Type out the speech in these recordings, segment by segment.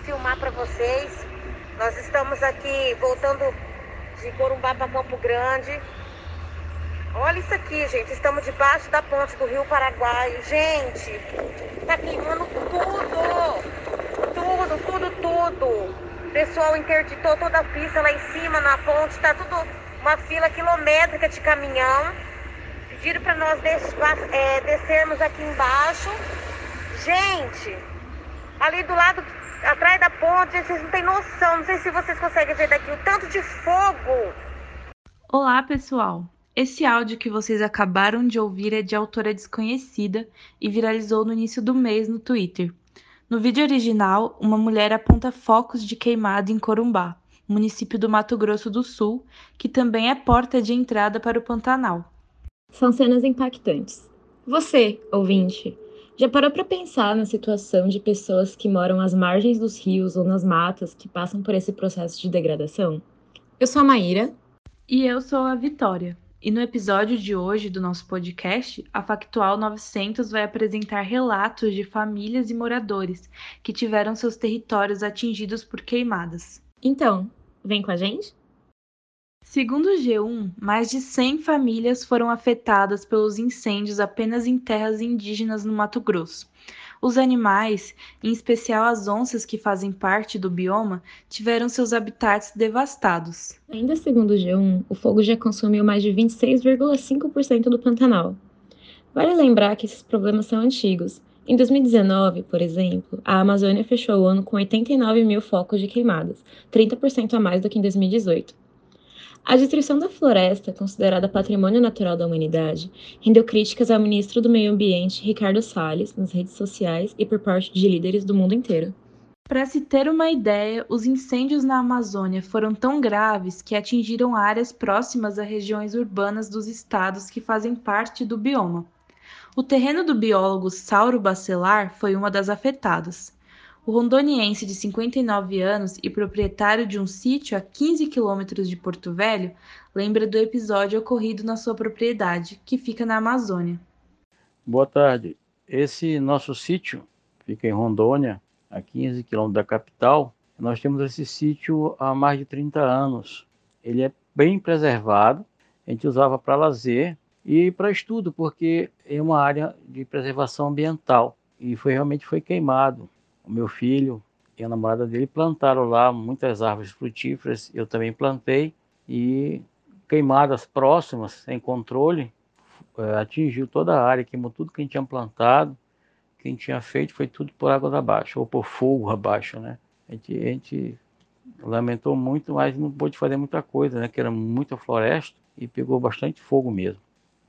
filmar para vocês. Nós estamos aqui voltando de Corumbá para Campo Grande. Olha isso aqui, gente. Estamos debaixo da ponte do Rio Paraguai. Gente, tá queimando tudo. Tudo, tudo, tudo. Pessoal interditou toda a pista lá em cima na ponte. Tá tudo uma fila quilométrica de caminhão. Pediram para nós é, descermos aqui embaixo. Gente, ali do lado, atrás da ponte, vocês não têm noção. Não sei se vocês conseguem ver daqui o tanto de fogo. Olá, pessoal. Esse áudio que vocês acabaram de ouvir é de autora desconhecida e viralizou no início do mês no Twitter. No vídeo original, uma mulher aponta focos de queimado em Corumbá, município do Mato Grosso do Sul, que também é porta de entrada para o Pantanal. São cenas impactantes. Você, ouvinte, já parou para pensar na situação de pessoas que moram às margens dos rios ou nas matas que passam por esse processo de degradação? Eu sou a Maíra. E eu sou a Vitória. E no episódio de hoje do nosso podcast, a Factual 900 vai apresentar relatos de famílias e moradores que tiveram seus territórios atingidos por queimadas. Então, vem com a gente? Segundo o G1, mais de 100 famílias foram afetadas pelos incêndios apenas em terras indígenas no Mato Grosso. Os animais, em especial as onças que fazem parte do bioma, tiveram seus habitats devastados. Ainda segundo o G1, o fogo já consumiu mais de 26,5% do Pantanal. Vale lembrar que esses problemas são antigos. Em 2019, por exemplo, a Amazônia fechou o ano com 89 mil focos de queimadas, 30% a mais do que em 2018. A destruição da floresta, considerada patrimônio natural da humanidade, rendeu críticas ao ministro do Meio Ambiente, Ricardo Salles, nas redes sociais e por parte de líderes do mundo inteiro. Para se ter uma ideia, os incêndios na Amazônia foram tão graves que atingiram áreas próximas a regiões urbanas dos estados que fazem parte do bioma. O terreno do biólogo Sauro Bacelar foi uma das afetadas. O rondoniense de 59 anos e proprietário de um sítio a 15 quilômetros de Porto Velho lembra do episódio ocorrido na sua propriedade, que fica na Amazônia. Boa tarde. Esse nosso sítio fica em Rondônia, a 15 quilômetros da capital. Nós temos esse sítio há mais de 30 anos. Ele é bem preservado. A gente usava para lazer e para estudo, porque é uma área de preservação ambiental e foi realmente foi queimado o meu filho e a namorada dele plantaram lá muitas árvores frutíferas, eu também plantei e queimadas próximas, sem controle, eh, atingiu toda a área, queimou tudo que a gente tinha plantado, que a gente tinha feito, foi tudo por água abaixo, ou por fogo abaixo, né? A gente, a gente lamentou muito, mas não pôde fazer muita coisa, né? Que era muita floresta e pegou bastante fogo mesmo.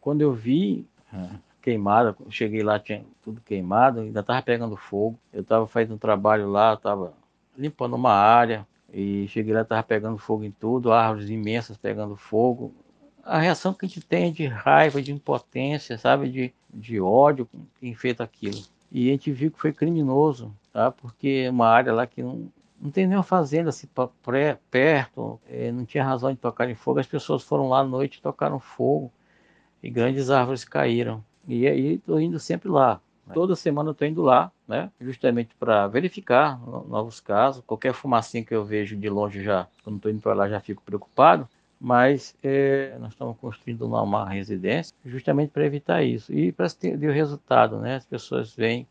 Quando eu vi, ah, queimada. Cheguei lá, tinha tudo queimado, ainda estava pegando fogo. Eu estava fazendo um trabalho lá, estava limpando uma área e cheguei lá, estava pegando fogo em tudo, árvores imensas pegando fogo. A reação que a gente tem é de raiva, de impotência, sabe, de, de ódio com quem fez aquilo. E a gente viu que foi criminoso, tá? Porque é uma área lá que não, não tem nenhuma fazenda assim pré, perto, é, não tinha razão de tocar em fogo. As pessoas foram lá à noite e tocaram fogo e grandes árvores caíram. E aí estou indo sempre lá. Toda semana estou indo lá, né? Justamente para verificar novos casos. Qualquer fumacinha que eu vejo de longe já, quando estou indo para lá, já fico preocupado. Mas é, nós estamos construindo uma, uma residência justamente para evitar isso. E para ter o resultado, né? As pessoas veem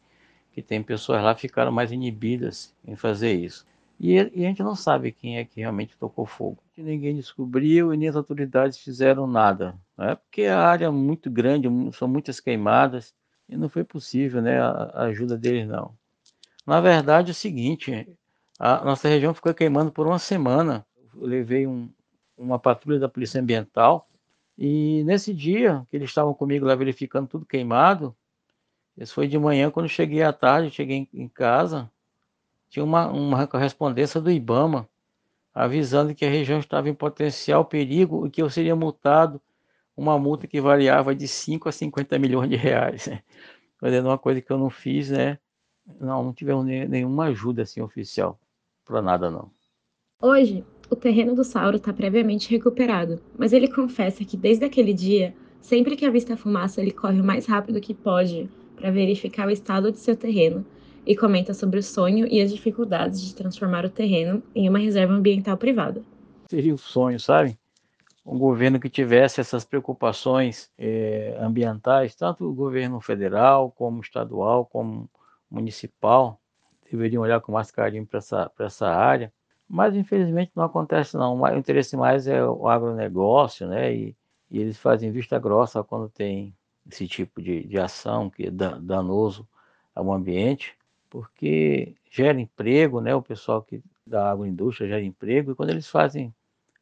que tem pessoas lá ficaram mais inibidas em fazer isso. E, e, a gente não sabe quem é que realmente tocou fogo. Ninguém descobriu e nem as autoridades fizeram nada. Né? Porque a área é muito grande, são muitas queimadas, e não foi possível né, a, ajuda deles, não. Na verdade, é o seguinte: a nossa região ficou queimando por uma semana. Eu levei um, uma patrulha da Polícia Ambiental, e nesse dia que eles estavam comigo lá verificando tudo queimado, isso foi de manhã, quando cheguei à tarde, cheguei em, casa tinha uma, uma correspondência do IBAMA avisando que a região estava em potencial perigo e que eu seria multado uma multa que variava de 5 a 50 milhões de reais. Né? Fazendo uma coisa que eu não fiz, né? Não, não tivemos nenhuma ajuda assim oficial para nada não. Hoje, o terreno do Sauro está previamente recuperado, mas ele confessa que desde aquele dia, sempre que avista a fumaça, ele corre o mais rápido que pode para verificar o estado de seu terreno e comenta sobre o sonho e as dificuldades de transformar o terreno em uma reserva ambiental privada. Seria o sonho, sabe? Um governo que tivesse essas preocupações é, ambientais, tanto o governo federal, como estadual, como municipal, deveriam olhar com mais carinho para essa, essa área. Mas, infelizmente, não acontece, não. O interesse mais é o agronegócio, né? E, e eles fazem vista grossa quando tem esse tipo de, de ação que é danoso ao ambiente, porque gera emprego, né? O pessoal que da agroindústria gera emprego, e quando eles fazem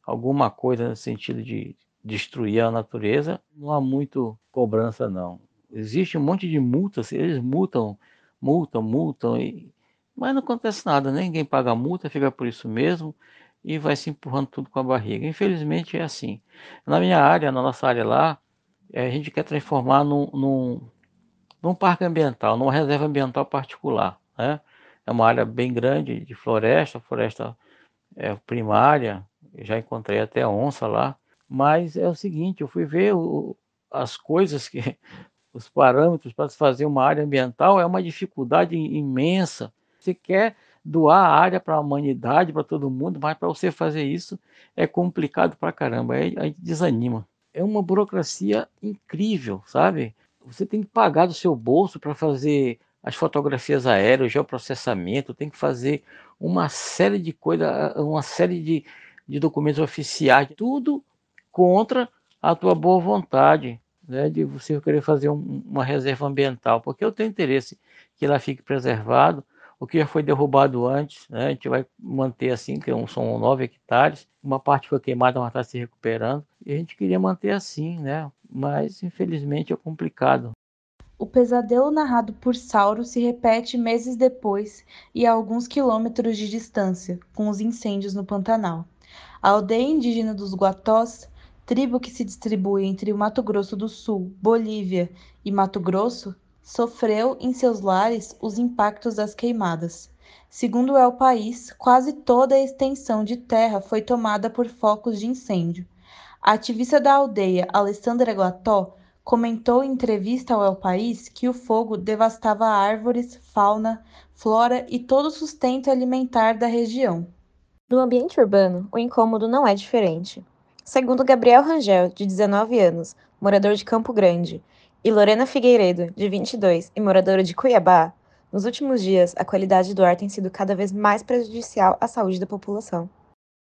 alguma coisa no sentido de destruir a natureza, não há muito cobrança, não. Existe um monte de multas, eles multam, multam, multam, e, mas não acontece nada, né? ninguém paga a multa, fica por isso mesmo e vai se empurrando tudo com a barriga. Infelizmente é assim. Na minha área, na nossa área lá, é, a gente quer transformar num, num, num parque ambiental, numa reserva ambiental particular. Né? É uma área bem grande de floresta, floresta é, primária, já encontrei até onça lá, mas é o seguinte, eu fui ver o, as coisas que os parâmetros para se fazer uma área ambiental é uma dificuldade imensa. Você quer doar a área para a humanidade, para todo mundo, mas para você fazer isso é complicado para caramba, aí a gente desanima. É uma burocracia incrível, sabe? Você tem que pagar do seu bolso para fazer as fotografias aéreas, o geoprocessamento, tem que fazer uma série de coisas, uma série de, de documentos oficiais, tudo contra a tua boa vontade, né, de você querer fazer um, uma reserva ambiental, porque eu tenho interesse que ela fique preservado, o que já foi derrubado antes, né, a gente vai manter assim, que é são nove hectares, uma parte foi queimada, mas está se recuperando, e a gente queria manter assim, né, mas infelizmente é complicado. O pesadelo narrado por Sauro se repete meses depois e a alguns quilômetros de distância, com os incêndios no Pantanal. A aldeia indígena dos Guatós, tribo que se distribui entre o Mato Grosso do Sul, Bolívia e Mato Grosso, sofreu em seus lares os impactos das queimadas. Segundo El País, quase toda a extensão de terra foi tomada por focos de incêndio. A ativista da aldeia, Alessandra Guató, comentou em entrevista ao El País que o fogo devastava árvores, fauna, flora e todo o sustento alimentar da região. No ambiente urbano, o incômodo não é diferente. Segundo Gabriel Rangel, de 19 anos, morador de Campo Grande, e Lorena Figueiredo, de 22 e moradora de Cuiabá, nos últimos dias a qualidade do ar tem sido cada vez mais prejudicial à saúde da população.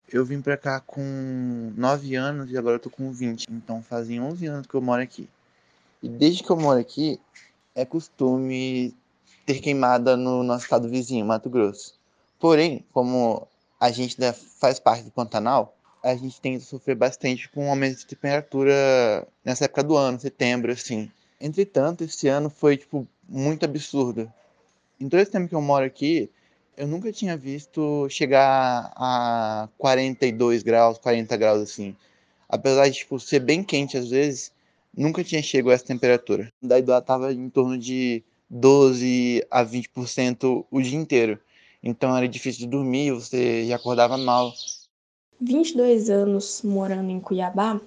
Eu vim pra cá com 9 anos e agora eu tô com 20, então fazem 11 anos que eu moro aqui. E desde que eu moro aqui, é costume ter queimada no nosso estado vizinho, Mato Grosso. Porém, como a gente faz parte do Pantanal, a gente tem que sofrer bastante com aumento de temperatura nessa época do ano, setembro, assim. Entretanto, esse ano foi, tipo, muito absurdo. Em todo esse tempo que eu moro aqui, eu nunca tinha visto chegar a 42 graus, 40 graus, assim. Apesar de, tipo, ser bem quente às vezes, nunca tinha chegado a essa temperatura. Daí do tava em torno de 12 a 20% o dia inteiro. Então era difícil de dormir, você acordava mal. 22 anos morando em Cuiabá,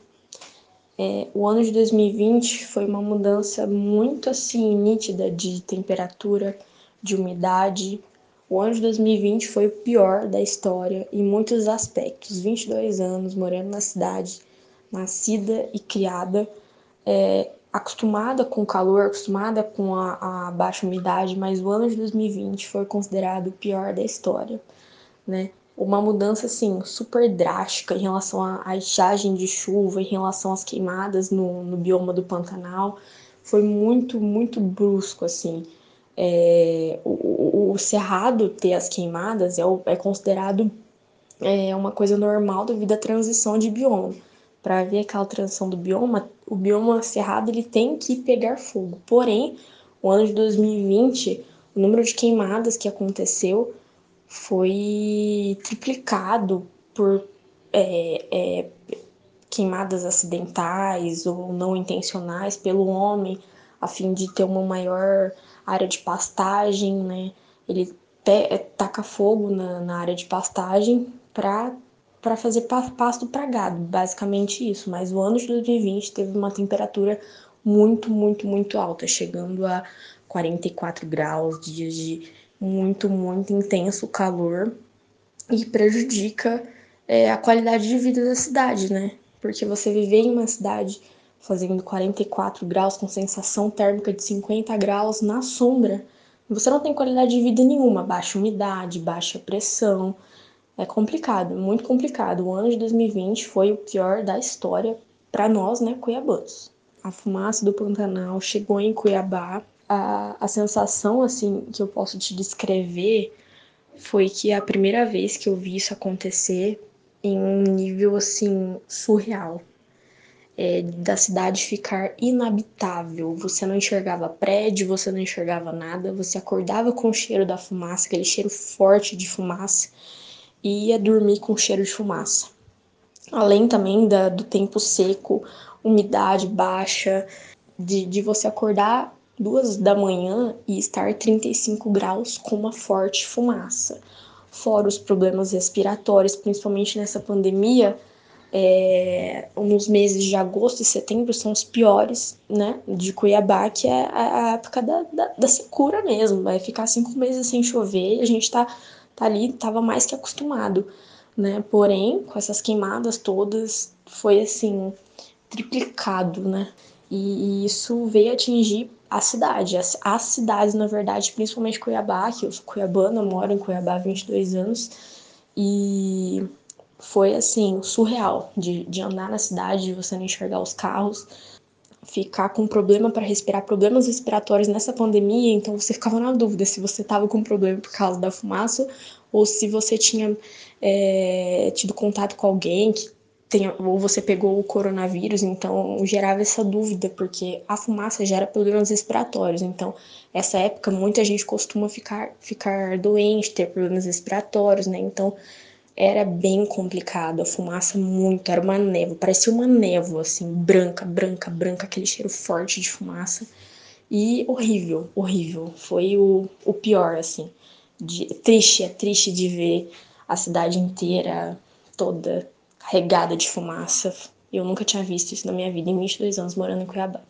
é, o ano de 2020 foi uma mudança muito assim nítida de temperatura, de umidade. O ano de 2020 foi o pior da história em muitos aspectos. 22 anos morando na cidade, nascida e criada, é, acostumada com o calor, acostumada com a, a, baixa umidade, mas o ano de 2020 foi considerado o pior da história, né? Uma mudança assim super drástica em relação à estiagem de chuva, em relação às queimadas no, no bioma do Pantanal, foi muito muito brusco assim. É, o, o, cerrado ter as queimadas é, é considerado é, uma coisa normal devido à transição de bioma para ver aquela transição do bioma, o bioma cerrado ele tem que pegar fogo. Porém, o ano de 2020, o número de queimadas que aconteceu foi triplicado por é, é, queimadas acidentais ou não intencionais pelo homem, a fim de ter uma maior área de pastagem, né? Ele te, taca fogo na, na área de pastagem para para fazer pasto para gado, basicamente isso. Mas o ano de 2020 teve uma temperatura muito, muito, muito alta, chegando a 44 graus, dias de muito, muito intenso calor e prejudica é, a qualidade de vida da cidade, né? Porque você viver em uma cidade fazendo 44 graus com sensação térmica de 50 graus na sombra, você não tem qualidade de vida nenhuma, baixa umidade, baixa pressão. É complicado, muito complicado. O ano de 2020 foi o pior da história para nós, né, cuiabanos. A fumaça do Pantanal chegou em Cuiabá. A, a sensação, assim, que eu posso te descrever foi que é a primeira vez que eu vi isso acontecer em um nível, assim, surreal. É, da cidade ficar inabitável. Você não enxergava prédio, você não enxergava nada, você acordava com o cheiro da fumaça, aquele cheiro forte de fumaça, e ia dormir com cheiro de fumaça além também da, do tempo seco, umidade baixa, de, de você acordar duas da manhã e estar 35 graus com uma forte fumaça. Fora os problemas respiratórios, principalmente nessa pandemia, é, nos meses de agosto e setembro são os piores, né, de Cuiabá, que é a, a época da, da, da, secura mesmo, vai ficar cinco meses sem chover e a gente tá, tá ali, tava mais que acostumado né? Porém, com essas queimadas todas, foi assim, triplicado, né? E, e isso veio atingir a cidade, as, as, cidades, na verdade, principalmente Cuiabá, que eu sou cuiabana, moro em Cuiabá há 22 anos, e foi assim, surreal de, de andar na cidade, de você não enxergar os carros, ficar com problema para respirar, problemas respiratórios nessa pandemia, então você ficava na dúvida se você estava com problema por causa da fumaça ou se você tinha é, tido contato com alguém que tenha, ou você pegou o coronavírus, então gerava essa dúvida, porque a fumaça gera problemas respiratórios, então essa época muita gente costuma ficar, ficar doente, ter problemas respiratórios, né, então era bem complicado, a fumaça muito, era uma névoa, parecia uma névoa, assim, branca, branca, branca, aquele cheiro forte de fumaça, e horrível, horrível, foi o, o pior, assim de, triste, é triste de ver a cidade inteira toda carregada de fumaça. Eu nunca tinha visto isso na minha vida em 22 anos morando em Cuiabá.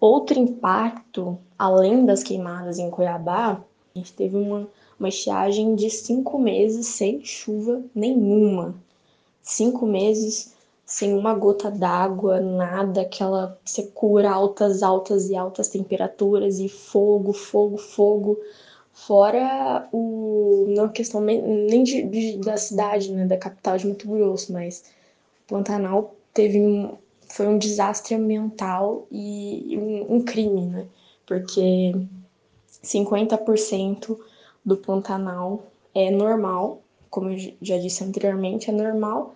Outro impacto, além das queimadas em Cuiabá, a gente teve uma, uma estiagem de cinco meses sem chuva nenhuma. Cinco meses sem uma gota d'água, nada, aquela secura, altas, altas e altas temperaturas e fogo, fogo, fogo. Fora o. Não questão nem de, de, da cidade, né, da capital de Mato Grosso, mas Pantanal teve um, foi um desastre ambiental e um, um crime, né? Porque 50% do Pantanal é normal, como eu já disse anteriormente, é normal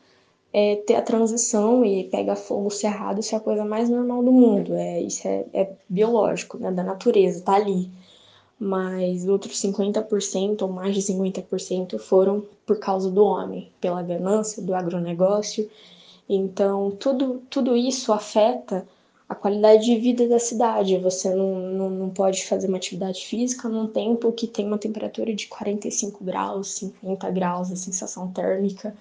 é, ter a transição e pegar fogo cerrado, isso é a coisa mais normal do mundo. É, isso é, é biológico, né, da natureza, tá ali mas outros 50% ou mais de 50% foram por causa do homem, pela ganância, do agronegócio. Então, tudo, tudo isso afeta a qualidade de vida da cidade. Você não, não, não pode fazer uma atividade física num tempo que tem uma temperatura de 45 graus, 50 graus, a sensação térmica,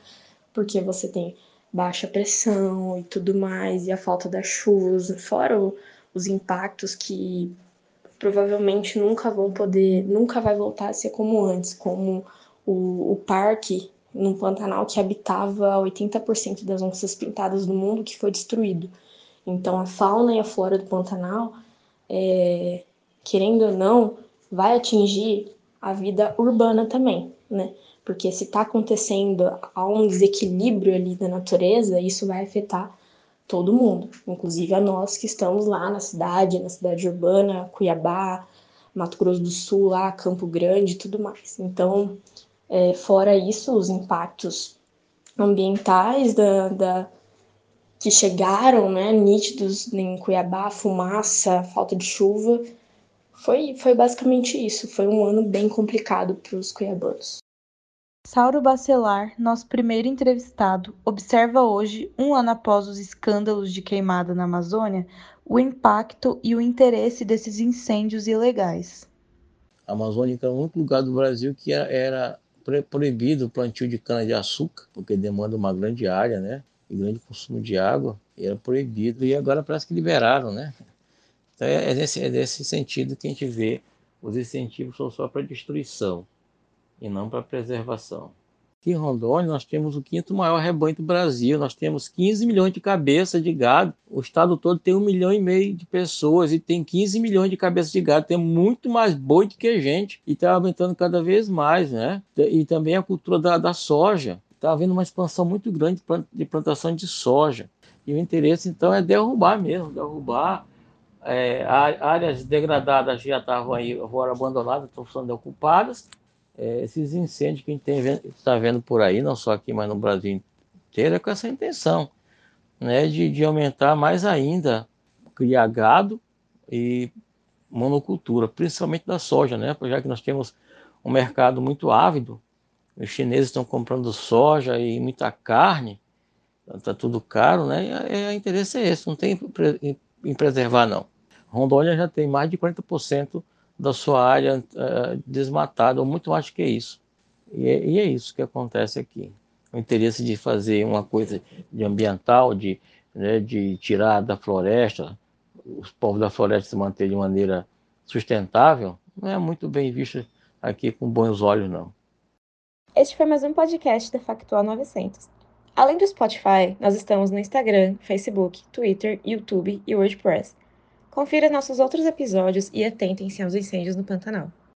porque você tem baixa pressão e tudo mais, e a falta das chuvas, fora o, os impactos que provavelmente nunca vão poder, nunca vai voltar a ser como antes, como o, o parque no Pantanal que habitava 80% das onças pintadas do mundo que foi destruído. Então a fauna e a flora do Pantanal, é, querendo ou não, vai atingir a vida urbana também, né? Porque se está acontecendo há um desequilíbrio ali da natureza, isso vai afetar todo mundo, inclusive a nós que estamos lá na cidade, na cidade urbana, Cuiabá, Mato Grosso do Sul, lá, Campo Grande e tudo mais. Então, é, fora isso, os impactos ambientais da, da, que chegaram, né, nítidos em Cuiabá, fumaça, falta de chuva, foi, foi basicamente isso. Foi um ano bem complicado para os cuiabanos. Sauro Bacelar, nosso primeiro entrevistado, observa hoje, um ano após os escândalos de queimada na Amazônia, o impacto e o interesse desses incêndios ilegais. A Amazônia é o único lugar do Brasil que era, proibido o plantio de cana-de-açúcar, porque demanda uma grande área, né? E grande consumo de água, era proibido, e agora parece que liberaram, né? Então é, é nesse, é sentido que a gente vê Os incentivos são só para destruição e não para preservação. Aqui em Rondônia, nós temos o quinto maior rebanho do Brasil. Nós temos 15 milhões de cabeças de gado. O estado todo tem um milhão e meio de pessoas e tem 15 milhões de cabeças de gado. Tem muito mais boi do que gente e está aumentando cada vez mais, né? E também a cultura da, da soja. Está havendo uma expansão muito grande de plantação de soja. E o interesse, então, é derrubar mesmo, derrubar é, áreas degradadas já estavam aí, agora abandonadas, estão sendo ocupadas, é, esses incêndios que a gente está vendo por aí, não só aqui, mas no Brasil inteiro, é com essa intenção né, de, de aumentar mais ainda, criar gado e monocultura, principalmente da soja, né, já que nós temos um mercado muito ávido, os chineses estão comprando soja e muita carne, está tudo caro, né? E é, o interesse é esse, não tem em preservar não. Rondônia já tem mais de 40% da sua área uh, desmatada, ou muito mais que isso. E é, e é, isso que acontece aqui. O interesse de fazer uma coisa de ambiental, de, né, de tirar da floresta, os povos da floresta se manter de maneira sustentável, não é muito bem visto aqui com bons olhos, não. Este foi mais um podcast da Factual 900. Além do Spotify, nós estamos no Instagram, Facebook, Twitter, YouTube e WordPress. Confira nossos outros episódios e atentem-se aos incêndios no Pantanal.